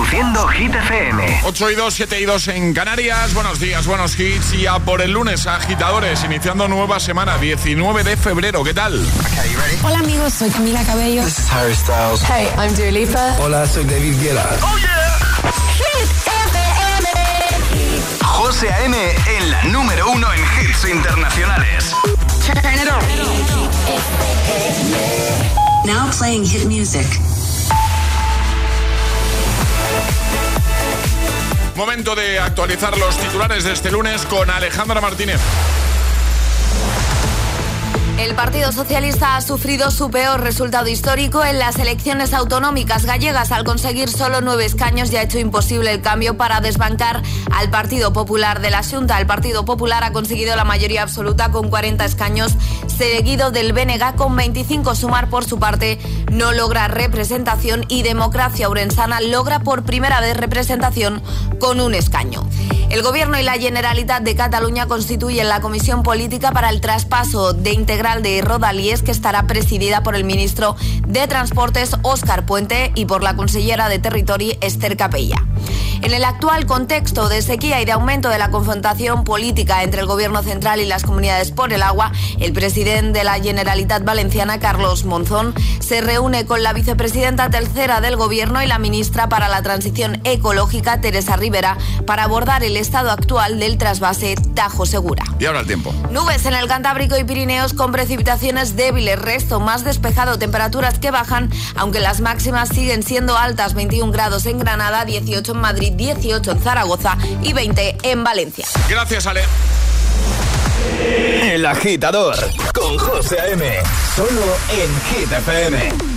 Reproduciendo Hit FM. 8 y 2, 7 y 2 en Canarias. Buenos días, buenos hits. Y a por el lunes, agitadores, iniciando nueva semana, 19 de febrero. ¿Qué tal? Hola amigos, soy Camila Cabello. This is Harry Styles. Hey, I'm Dua Lipa. Hola, soy David Guetta. ¡Oh, yeah! Hit FM. José A.M. en la número uno en hits internacionales. Turn it on. Now playing hit music. Momento de actualizar los titulares de este lunes con Alejandra Martínez. El Partido Socialista ha sufrido su peor resultado histórico en las elecciones autonómicas gallegas al conseguir solo nueve escaños y ha hecho imposible el cambio para desbancar al Partido Popular de la Junta. El Partido Popular ha conseguido la mayoría absoluta con 40 escaños, seguido del BNG con 25. Sumar por su parte no logra representación y Democracia Urensana logra por primera vez representación con un escaño. El Gobierno y la Generalitat de Cataluña constituyen la Comisión Política para el traspaso de integral de Rodalies, que estará presidida por el ministro de Transportes, Óscar Puente, y por la consellera de Territori, Esther Capella. En el actual contexto de sequía y de aumento de la confrontación política entre el Gobierno central y las comunidades por el agua, el presidente de la Generalitat Valenciana, Carlos Monzón, se reúne con la vicepresidenta tercera del Gobierno y la ministra para la Transición Ecológica, Teresa Rivera, para abordar el estado actual del trasvase Tajo Segura. Y ahora el tiempo. Nubes en el Cantábrico y Pirineos con precipitaciones débiles, resto más despejado, temperaturas que bajan, aunque las máximas siguen siendo altas, 21 grados en Granada, 18 en Madrid, 18 en Zaragoza y 20 en Valencia. Gracias, Ale. El agitador con José A.M. Solo en Hit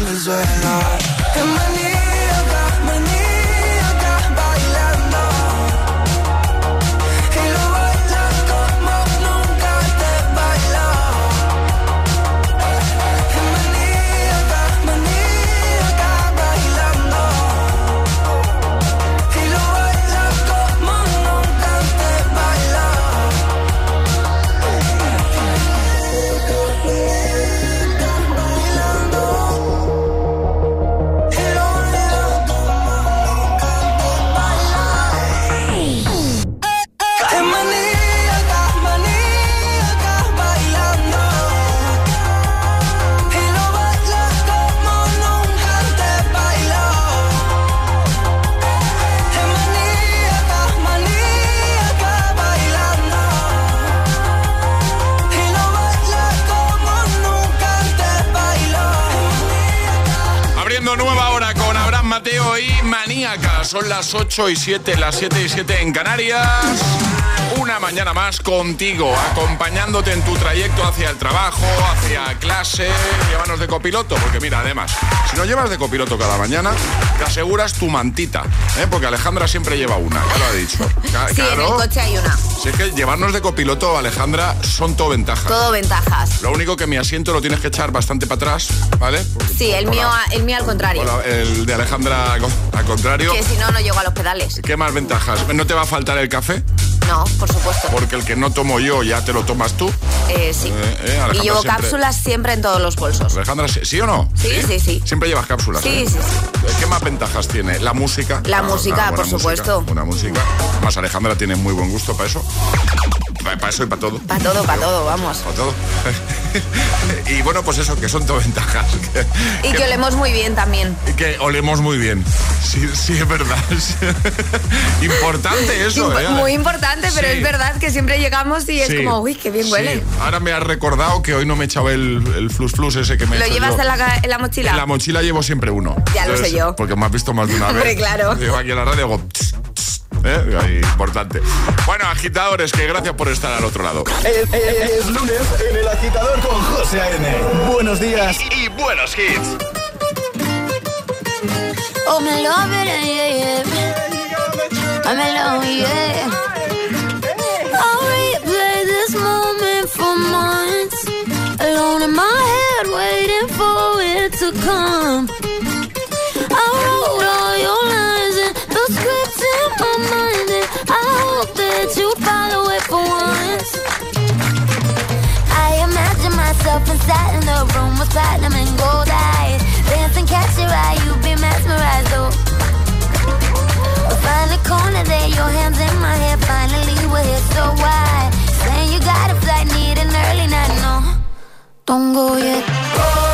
bailando en el las 8 y 7, las 7 y 7 en Canarias. Mañana más contigo, acompañándote en tu trayecto hacia el trabajo, hacia clase. Llévanos de copiloto, porque mira, además, si no llevas de copiloto cada mañana, te aseguras tu mantita, ¿eh? porque Alejandra siempre lleva una, ya lo ha dicho. Ca- Sí, en el coche hay una. Si es que llevarnos de copiloto, Alejandra, son todo ventajas. Todo ventajas. Lo único que mi asiento lo tienes que echar bastante para atrás, ¿vale? Sí, el mío, el mío al contrario. el de Alejandra al contrario. Que si no, no llego a los pedales. ¿Qué más ventajas? ¿No te va a faltar el café? No, por supuesto. Porque el que no tomo yo ya te lo tomas tú. Eh, sí. Eh, eh, y llevo siempre- cápsulas siempre en todos los bolsos. Alejandra, ¿sí, sí o no? Sí, sí, sí. Siempre llevas cápsulas. Sí, ¿eh? sí, sí. ¿Qué más ventajas tiene? La música. La Ah, música, por música, supuesto. Una música. Más Alejandra tiene muy buen gusto para eso. Para eso y para todo. Para todo, para todo, vamos. Para todo. y bueno, pues eso, que son todo ventajas. Y que olemos muy bien también. y que olemos muy bien. Sí, sí, es verdad. Importante eso, Imp- ¿eh? Muy importante, pero Sí. es verdad que siempre llegamos y es Sí. como, uy, qué bien huele. Ahora me has recordado que hoy no me he echado el, el flus flus ese que me ¿Lo llevas en la, en mochila? En la mochila llevo siempre uno. Ya lo sé yo. Porque me has visto más de una Hombre, vez. claro. Llego aquí a la radio y hago... ¿eh? Ahí, importante. Bueno, agitadores, que gracias por estar al otro lado. Es, es- es lunes en el agitador con José A.M. Buenos días Y buenos hits. Oh, me love it, yeah, yeah. I'm alone, yeah. I'll replay this moment for months. Alone in my head, waiting for it to come. Myself inside in the room with platinum and gold eyes. Dancing, catch your eye, you be mesmerized, oh. We'll find a corner there, your hands in my hair. Finally, we're here, so why? Saying you got a flight, need an early night, no. Don't go yet. Go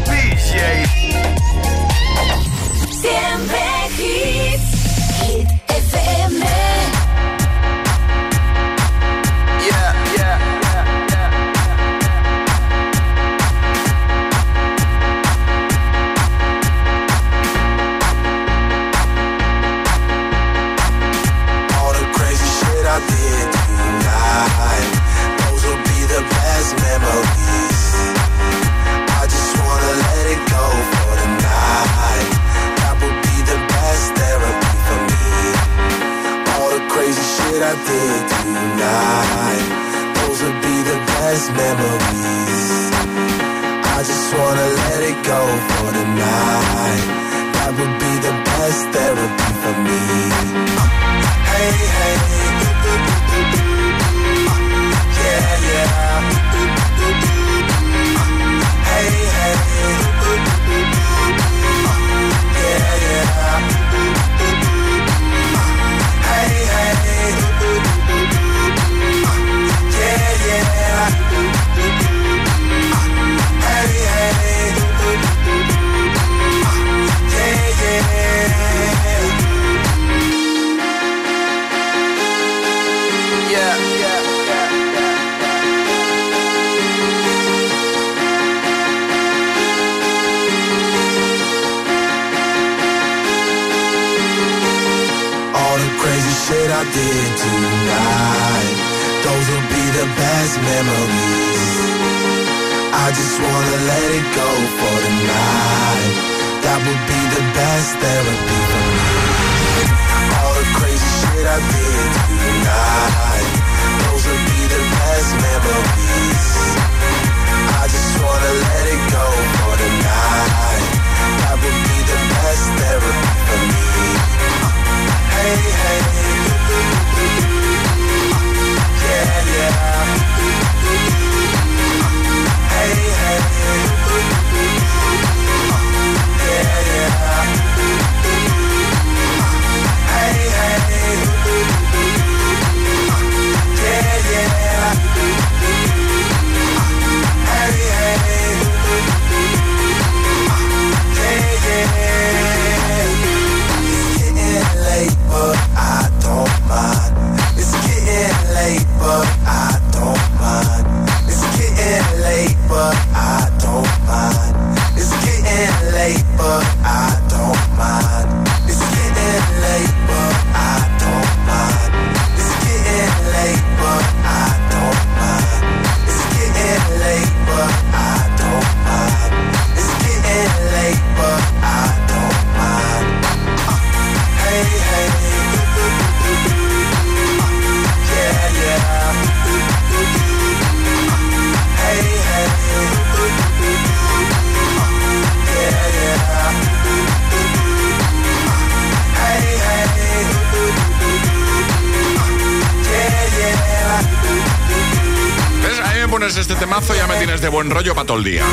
Todo el día.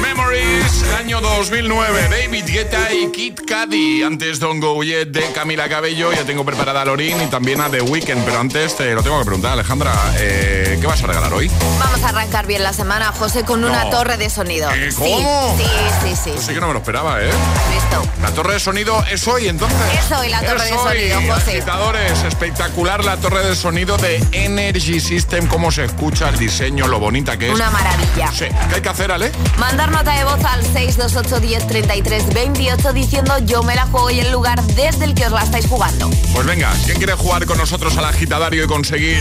Memories, año 2009, David Guetta y Kid Cudi. Antes Don't Go Yet de Camila Cabello. Ya tengo preparada a Lorin y también a The Weeknd. Pero antes te lo tengo que preguntar, Alejandra. eh, ¿Qué vas a regalar hoy? Vamos a arrancar bien la semana, José, con una torre de sonido. ¿Eh, Sí, cómo? Sí, sí, sí. Pues sí que no me lo esperaba, ¿eh? ¿Has visto? La torre de sonido es hoy, entonces. Es hoy la torre Es de hoy, sonido, José. agitadores, espectacular la torre de sonido de Energy System. Cómo se escucha el diseño, lo bonita que es. Una maravilla. Sí. ¿Qué hay que hacer, Ale? Mandar nota de voz al 628 10 33 28 diciendo yo me la juego y el lugar desde el que os la estáis jugando. Pues venga, ¿quién quiere jugar con nosotros al agitadario y conseguir,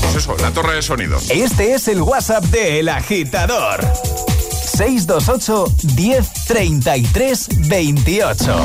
pues eso, la torre de sonido? Este es el WhatsApp de El Agitador. 628 10 33 28.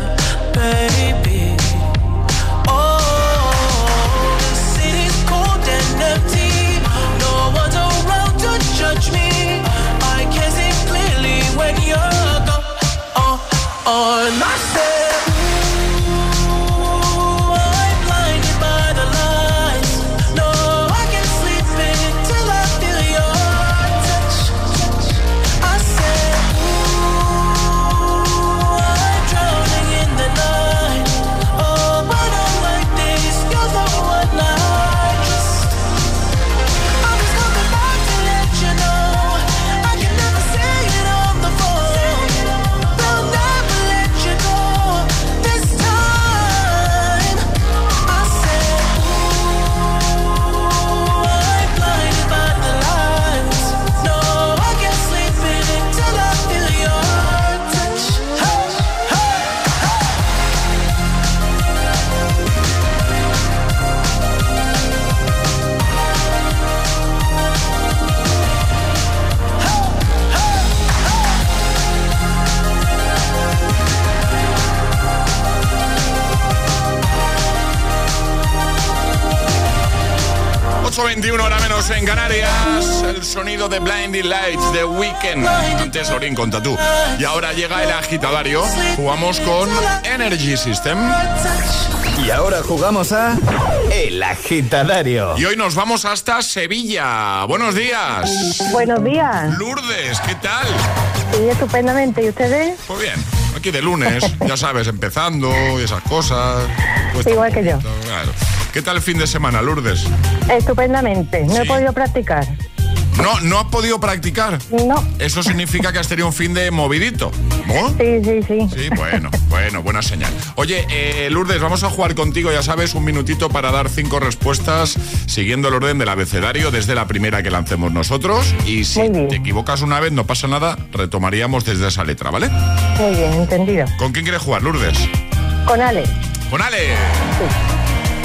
Weekend. Antes Lorin con Tatú. Y ahora llega el agitadario. Jugamos con Energy System. Y ahora jugamos a El Agitadario. Y hoy nos vamos hasta Sevilla. Buenos días. Buenos días. Lourdes, ¿qué tal? Sí, estupendamente. ¿Y ustedes? Pues bien, aquí de lunes, ya sabes, empezando y esas cosas. Igual que yo. claro. ¿Qué tal el fin de semana, Lourdes? Estupendamente. No he podido practicar. No, no has podido practicar. No. Eso significa que has tenido un fin de movidito, ¿no? Sí, sí, sí. Sí, bueno, bueno, buena señal. Oye, eh, Lourdes, vamos a jugar contigo, ya sabes, un minutito para dar cinco respuestas siguiendo el orden del abecedario desde la primera que lancemos nosotros. Y si te equivocas una vez, no pasa nada, retomaríamos desde esa letra, ¿vale? Muy bien, entendido. ¿Con quién quieres jugar, Lourdes? Con Ale. Con Ale.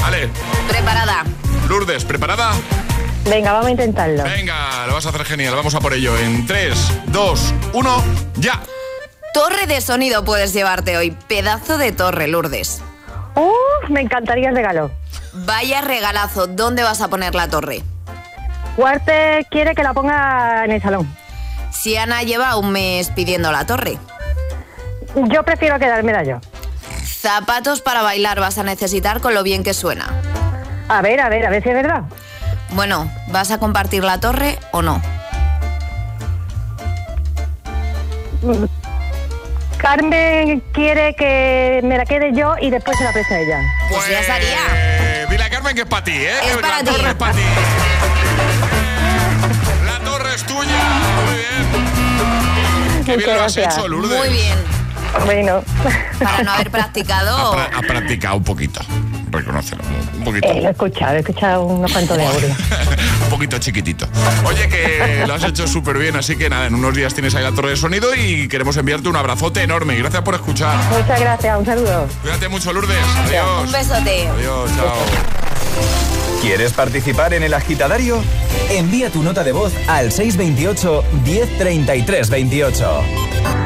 Ale, Preparada. Lourdes, ¿preparada? Venga, vamos a intentarlo. Venga, lo vas a hacer genial, vamos a por ello. En 3, 2, 1, ya. Torre de sonido puedes llevarte hoy. Pedazo de torre, Lourdes. Uf, me encantaría el regalo. Vaya regalazo. ¿Dónde vas a poner la torre? Cuarte quiere que la ponga en el salón. Si Ana lleva un mes pidiendo la torre. Yo prefiero quedármela yo. Zapatos para bailar vas a necesitar con lo bien que suena. A ver, a ver, a ver si es verdad. Bueno, ¿vas a compartir la torre o no? Carmen quiere que me la quede yo y después se la preste a ella. Pues ya estaría. Eh, Dile a Carmen que es para ti, ¿eh? Es la para ti. torre es para ti. La torre es tuya. Muy bien. Qué bien lo has gracias. hecho, Lourdes. Muy bien. Bueno, Para no haber practicado. Ha, pra- ha practicado un poquito. Un reconócelo. Un poquito. Eh, lo he escuchado, he escuchado unos cuantos de audio. un poquito chiquitito. Oye, que lo has hecho súper bien, así que nada, en unos días tienes ahí la torre de sonido y queremos enviarte un abrazote enorme. Gracias por escuchar. Muchas gracias, un saludo. Cuídate mucho, Lourdes. Adiós. Un besote. Adiós, chao. ¿Quieres participar en el agitadario? Envía tu nota de voz al 628 1033 28.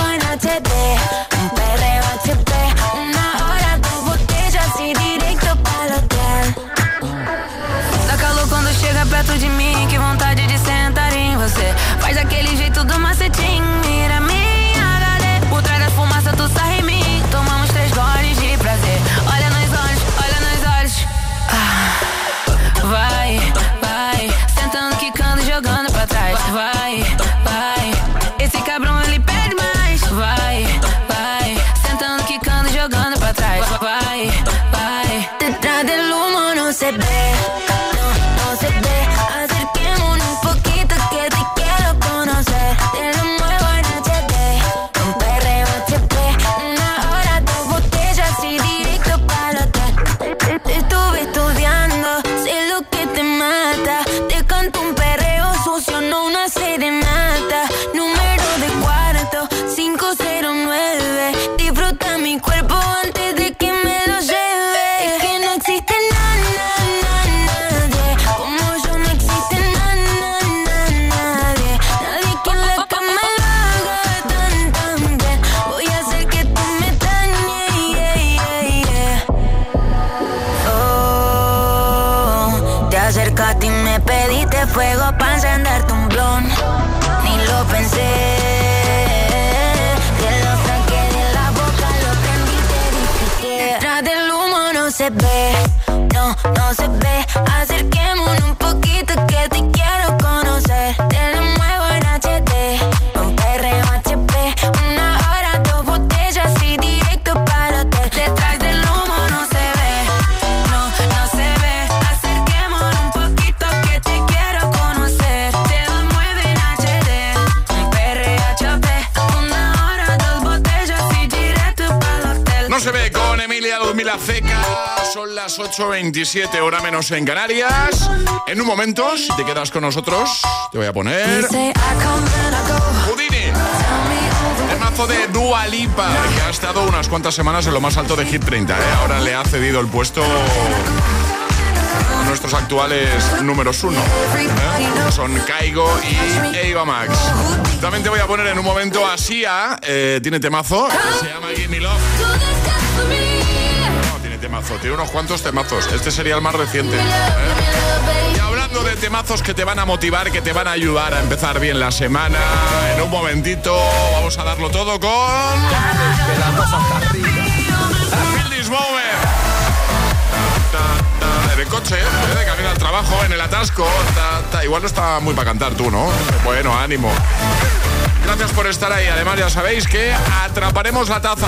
8.27, hora menos en Canarias. En un momento, si te quedas con nosotros, te voy a poner Houdini. El mazo de Dua Lipa, que ha estado unas cuantas semanas en lo más alto de Hit 30. ¿eh? Ahora le ha cedido el puesto a nuestros actuales números uno. ¿eh? Son Kaigo y Eva Max. También te voy a poner en un momento a Sia. eh, tiene temazo. que Se llama Give Me Love. Temazo. Tiene unos cuantos temazos. Este sería el más reciente. ¿eh? Y hablando de temazos que te van a motivar, que te van a ayudar a empezar bien la semana, en un momentito vamos a darlo todo con... Ta, En el coche, ¿eh? de camino al trabajo, en el atasco. ta, ta. Igual no está muy para cantar tú, ¿no? Bueno, ánimo. Gracias por estar ahí. Además, ya sabéis que atraparemos la taza.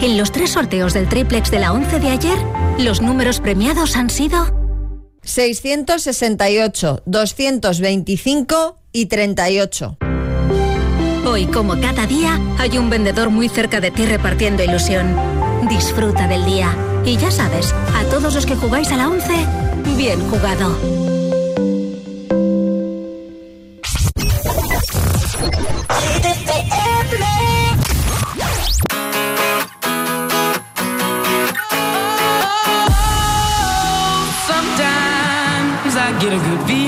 En los tres sorteos del triplex de la 11 de ayer, los números premiados han sido 668, 225 y 38. Hoy, como cada día, hay un vendedor muy cerca de ti repartiendo ilusión. Disfruta del día. Y ya sabes, a todos los que jugáis a la 11, bien jugado. Get a good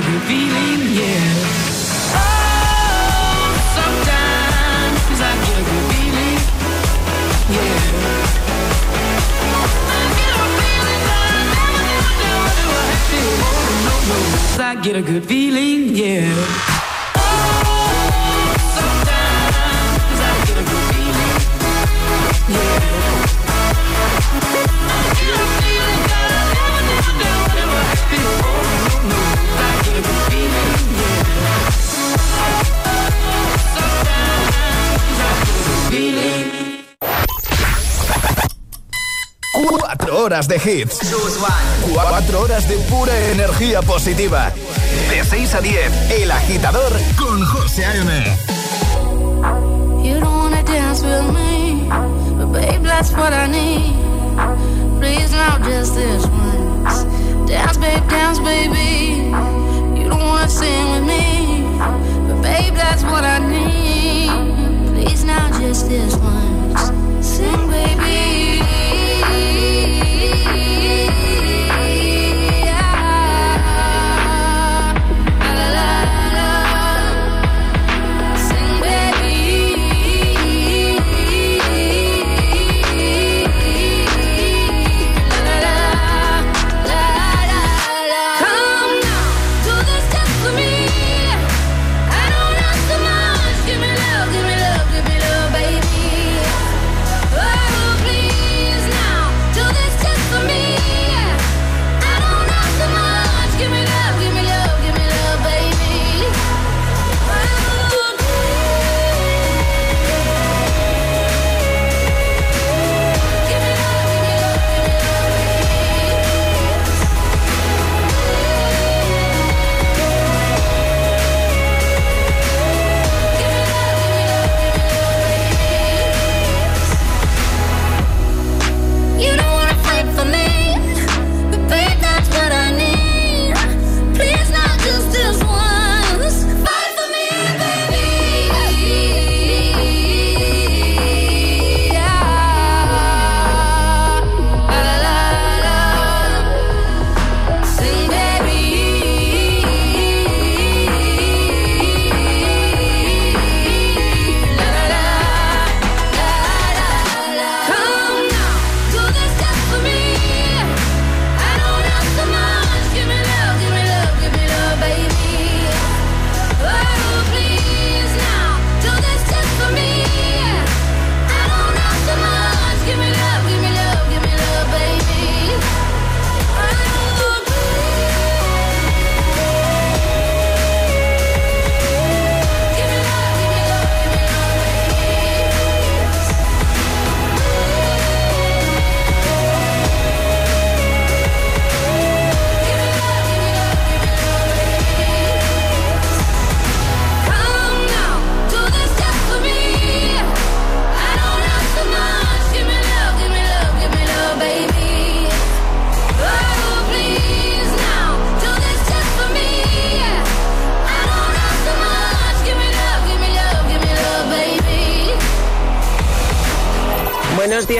good feeling, yeah. Oh, sometimes I get a good feeling, yeah. I get a feeling I never never I Oh, no, I get a good feeling, yeah. Yeah. Horas de hits. 4 horas de pura energía positiva. De 6 a 10, El Agitador con José A.M. You don't wanna dance with me, but babe, that's what I need. Please now just this once. Dance, babe, dance, baby. You don't wanna sing with me, but babe, that's what I need. Please now just this once. Sing, baby.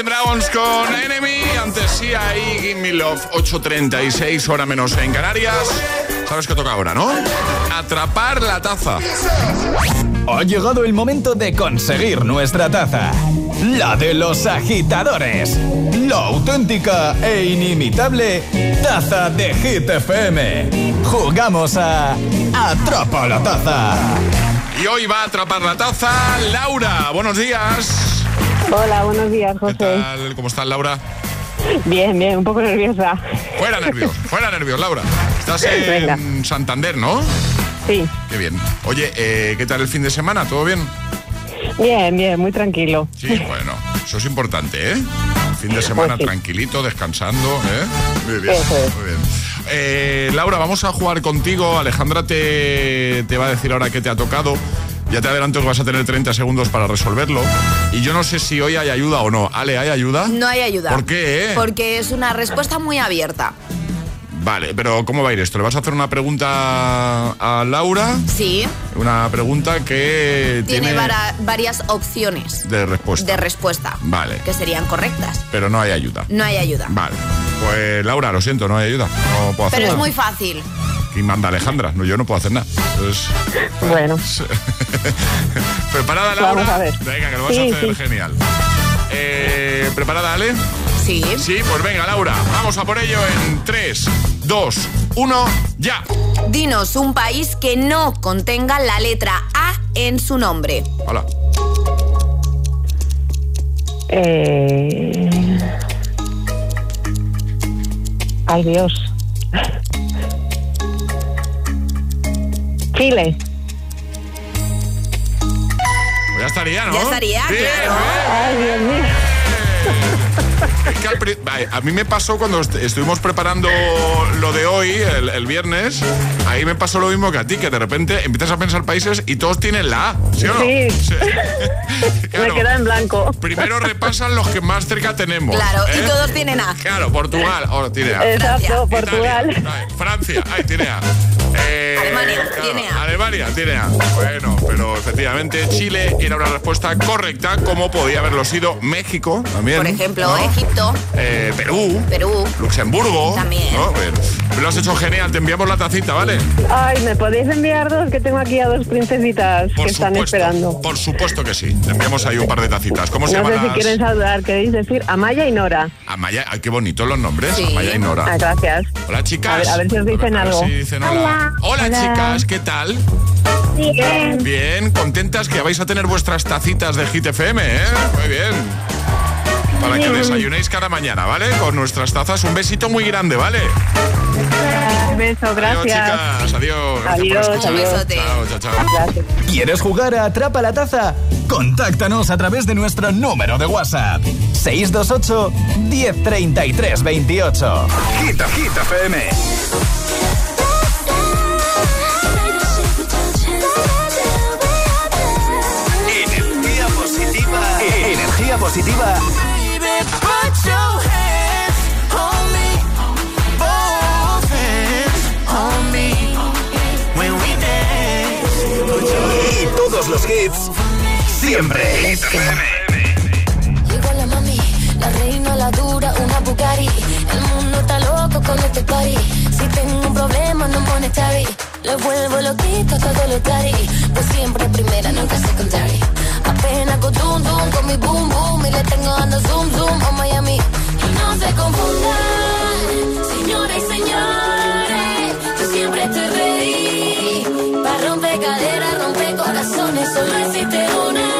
Imagine Dragons con Enemy. Antes sí hay Give Me Love 8.36, hora menos en Canarias. ¿Sabes qué toca ahora, no? Atrapar la taza. Ha llegado el momento de conseguir nuestra taza. La de los agitadores. La auténtica e inimitable taza de Hit FM. Jugamos a Atrapa la taza. Y hoy va a atrapar la taza Laura. Buenos días. Hola, buenos días, José. ¿Qué tal? ¿Cómo estás, Laura? Bien, bien, un poco nerviosa. Fuera nervios, fuera nervios, Laura. Estás en Venga. Santander, ¿no? Sí, Qué bien. Oye, eh, ¿qué tal el fin de semana? ¿Todo bien? bien, bien, muy tranquilo. Sí, bueno, eso es importante, ¿eh? Fin de semana Pues sí. tranquilito, descansando, ¿eh? Muy bien, Eso es. muy bien. Eh, Laura, vamos a jugar contigo. Alejandra te, te va a decir ahora qué te ha tocado. Ya te adelanto que vas a tener 30 segundos para resolverlo. Y yo no sé si hoy hay ayuda o no. Ale, ¿hay ayuda? No hay ayuda. ¿Por qué? Porque es una respuesta muy abierta. Vale, pero ¿cómo va a ir esto? ¿Le vas a hacer una pregunta a Laura? Sí, Una pregunta que tiene, tiene, vara- varias opciones de respuesta. de respuesta Vale, que serían correctas. pero no hay ayuda. No hay ayuda. Vale. Pues Laura, lo siento, no hay ayuda. No puedo hacer Pero es muy fácil. Y manda Alejandra, no, yo no puedo hacer nada. Entonces, Bueno, ¿Preparada, Laura? Vamos a ver. Venga, que lo vas Sí, a hacer sí. genial. Eh, ¿Preparada, Ale? Sí. Sí, pues venga, Laura. Vamos a por ello en 3, 2, 1, ya. Dinos un país que no contenga la letra A en su nombre. Hola. eh... Ay, Dios. Chile. Pues ya estaría, ¿no? Ya estaría, Bien, claro. Ay, Dios mío. Es que al a mí me pasó cuando est- estuvimos preparando lo de hoy, el, el viernes, ahí me pasó lo mismo que a ti, que de repente empiezas a pensar países y todos tienen la A, ¿sí o no? Sí. Claro. Me queda en blanco. Primero repasan los que más cerca tenemos. Claro, y ¿eh? todos tienen A. Claro, Portugal, ahora tiene A. Exacto, Portugal. Francia, ahí tiene A. Eh, Alemania, claro, tiene A. Alemania tiene A. Bueno, pero efectivamente Chile era una respuesta correcta, como podía haberlo sido México también. Por ejemplo, ¿no? Egipto, Eh, Perú. Perú. Luxemburgo. También. Lo has hecho genial, te enviamos la tacita, ¿vale? Ay, ¿me podéis enviar dos? Que tengo aquí a dos princesitas Por que están esperando. Por supuesto que sí. Te enviamos ahí un par de tacitas. ¿Cómo se No sé llaman si quieren saludar, queréis decir Amaya y Nora. Amaya, ay, qué bonitos los nombres. Sí. Amaya y Nora. Ah, gracias. Hola chicas. A ver- a ver si os dicen A ver algo. si dicen hola. Hola. Hola, Hola. chicas, ¿qué tal? Bien. Bien, contentas que vais a tener vuestras tacitas de Hit FM, ¿eh? Muy bien. Para que desayunéis cada mañana, ¿vale? Con nuestras tazas. Un besito muy grande, ¿vale? Un beso, Adiós, gracias. chicas. Adiós. Gracias por Adiós, escuchar. Un besote. Chao, chao, chao. Gracias. ¿Quieres jugar a Atrapa la Taza? Contáctanos a través de nuestro número de WhatsApp. 628 1033 28. Hit, Hit FM. Positiva. Y todos los hits. Siempre. Llegó la mami, la reina, la dura, una Bugatti. El mundo está loco con este party. Si tengo un problema, no pone chavi. Lo vuelvo loquito, todo lo tari. Pues siempre primera, nunca secondary. Apenas con tum tum, con mi boom boom. Y le tengo dando zoom zoom a Miami. Y no se confundan, señoras y señores. Yo siempre estoy ready. Para romper caderas, romper corazones, solo existe una.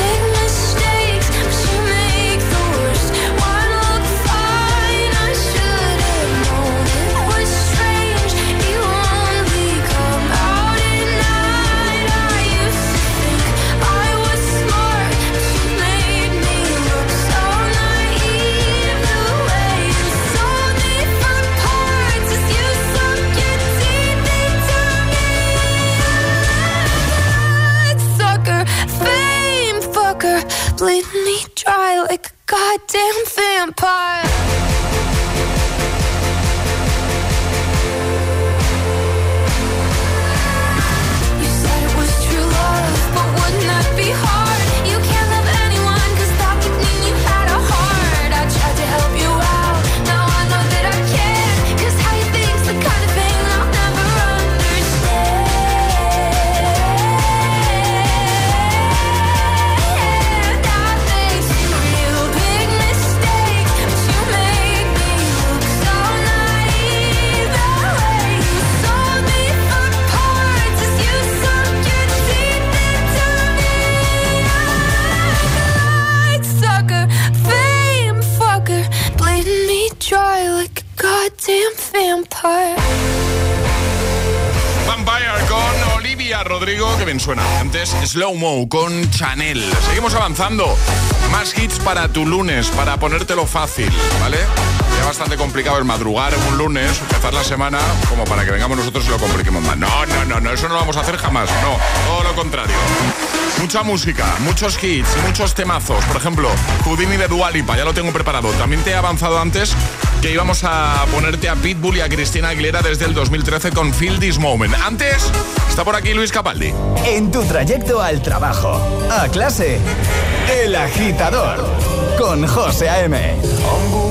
goddamn vampire. Rodrigo, que bien suena. Antes Slow Mo con Chanel. Seguimos avanzando. Más hits para tu lunes, para ponértelo fácil, ¿vale? Ya bastante complicado el madrugar un lunes, empezar la semana, como para que vengamos nosotros y lo compliquemos más. No, no, no, no, eso no lo vamos a hacer jamás, no, todo lo contrario. Mucha música, muchos hits, muchos temazos. Por ejemplo, Houdini de Dualipa, ya lo tengo preparado. También te he avanzado antes que íbamos a ponerte a Pitbull y a Cristina Aguilera desde el 2013 con Feel This Moment. Antes, está por aquí Luis Capaldi. En tu trayecto al trabajo, a clase, El Agitador, con José A.M.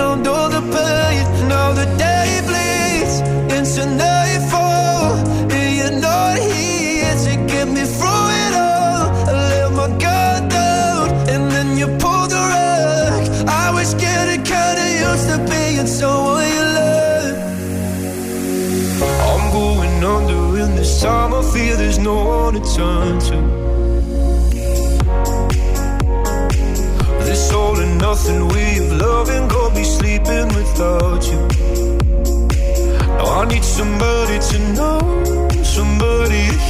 all the pain. Now the day bleeds into nightfall, and you're not here to get me through it all. I let my guard down, and then you pulled the rug. I was getting kinda used to being someone you love. I'm going under in this time. I feel there's no one to turn to. Nothing way of loving got me sleeping without you. Now I need somebody to know, somebody to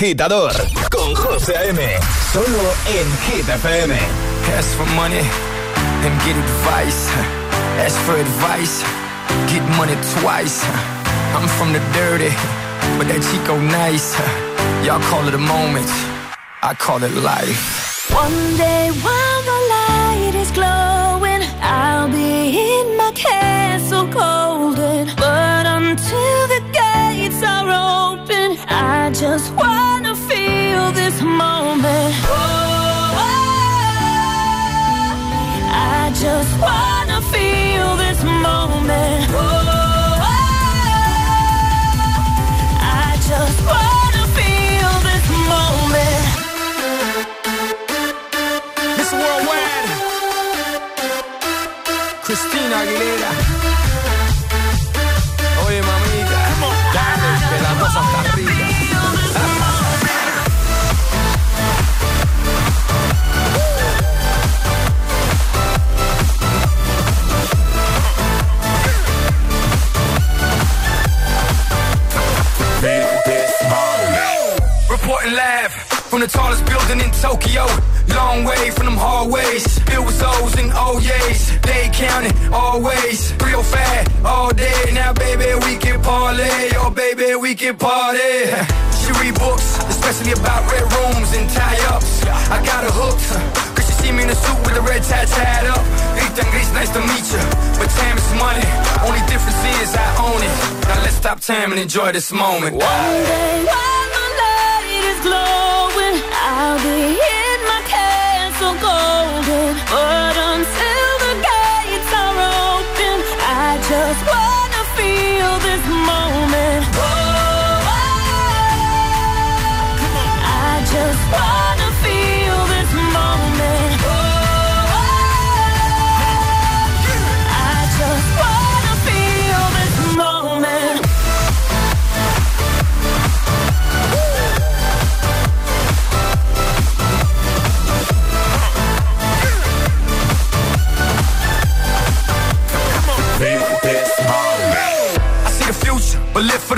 agitador con José A.M. Solo en Hit FM. Ask for money and get advice. Ask for advice, get money twice. I'm from the dirty, but that Chico nice. Y'all call it a moment, I call it life. One day while the light is glowing, I'll be in my castle cold. just wanna feel this moment. Oh. I just wanna feel this moment. This worldwide, Christina Aguilera. time and enjoy this moment. One day, while my light is glowing, I'll be in my castle golden. Oh.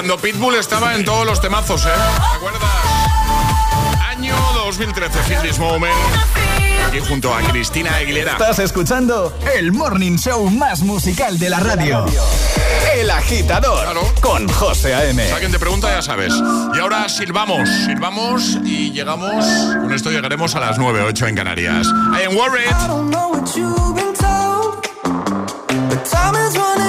Cuando Pitbull estaba en todos los temazos, ¿eh? ¿Te acuerdas? Año 2013, Feel This Moment. Aquí junto a Cristina Aguilera. Estás escuchando el morning show más musical de la radio. El agitador con José A.M. Si alguien te pregunta, ya sabes. Y ahora silbamos, silbamos y llegamos. Con esto llegaremos a las 9, 8 en Canarias. I am worried. I don't know what you've been told, but time is running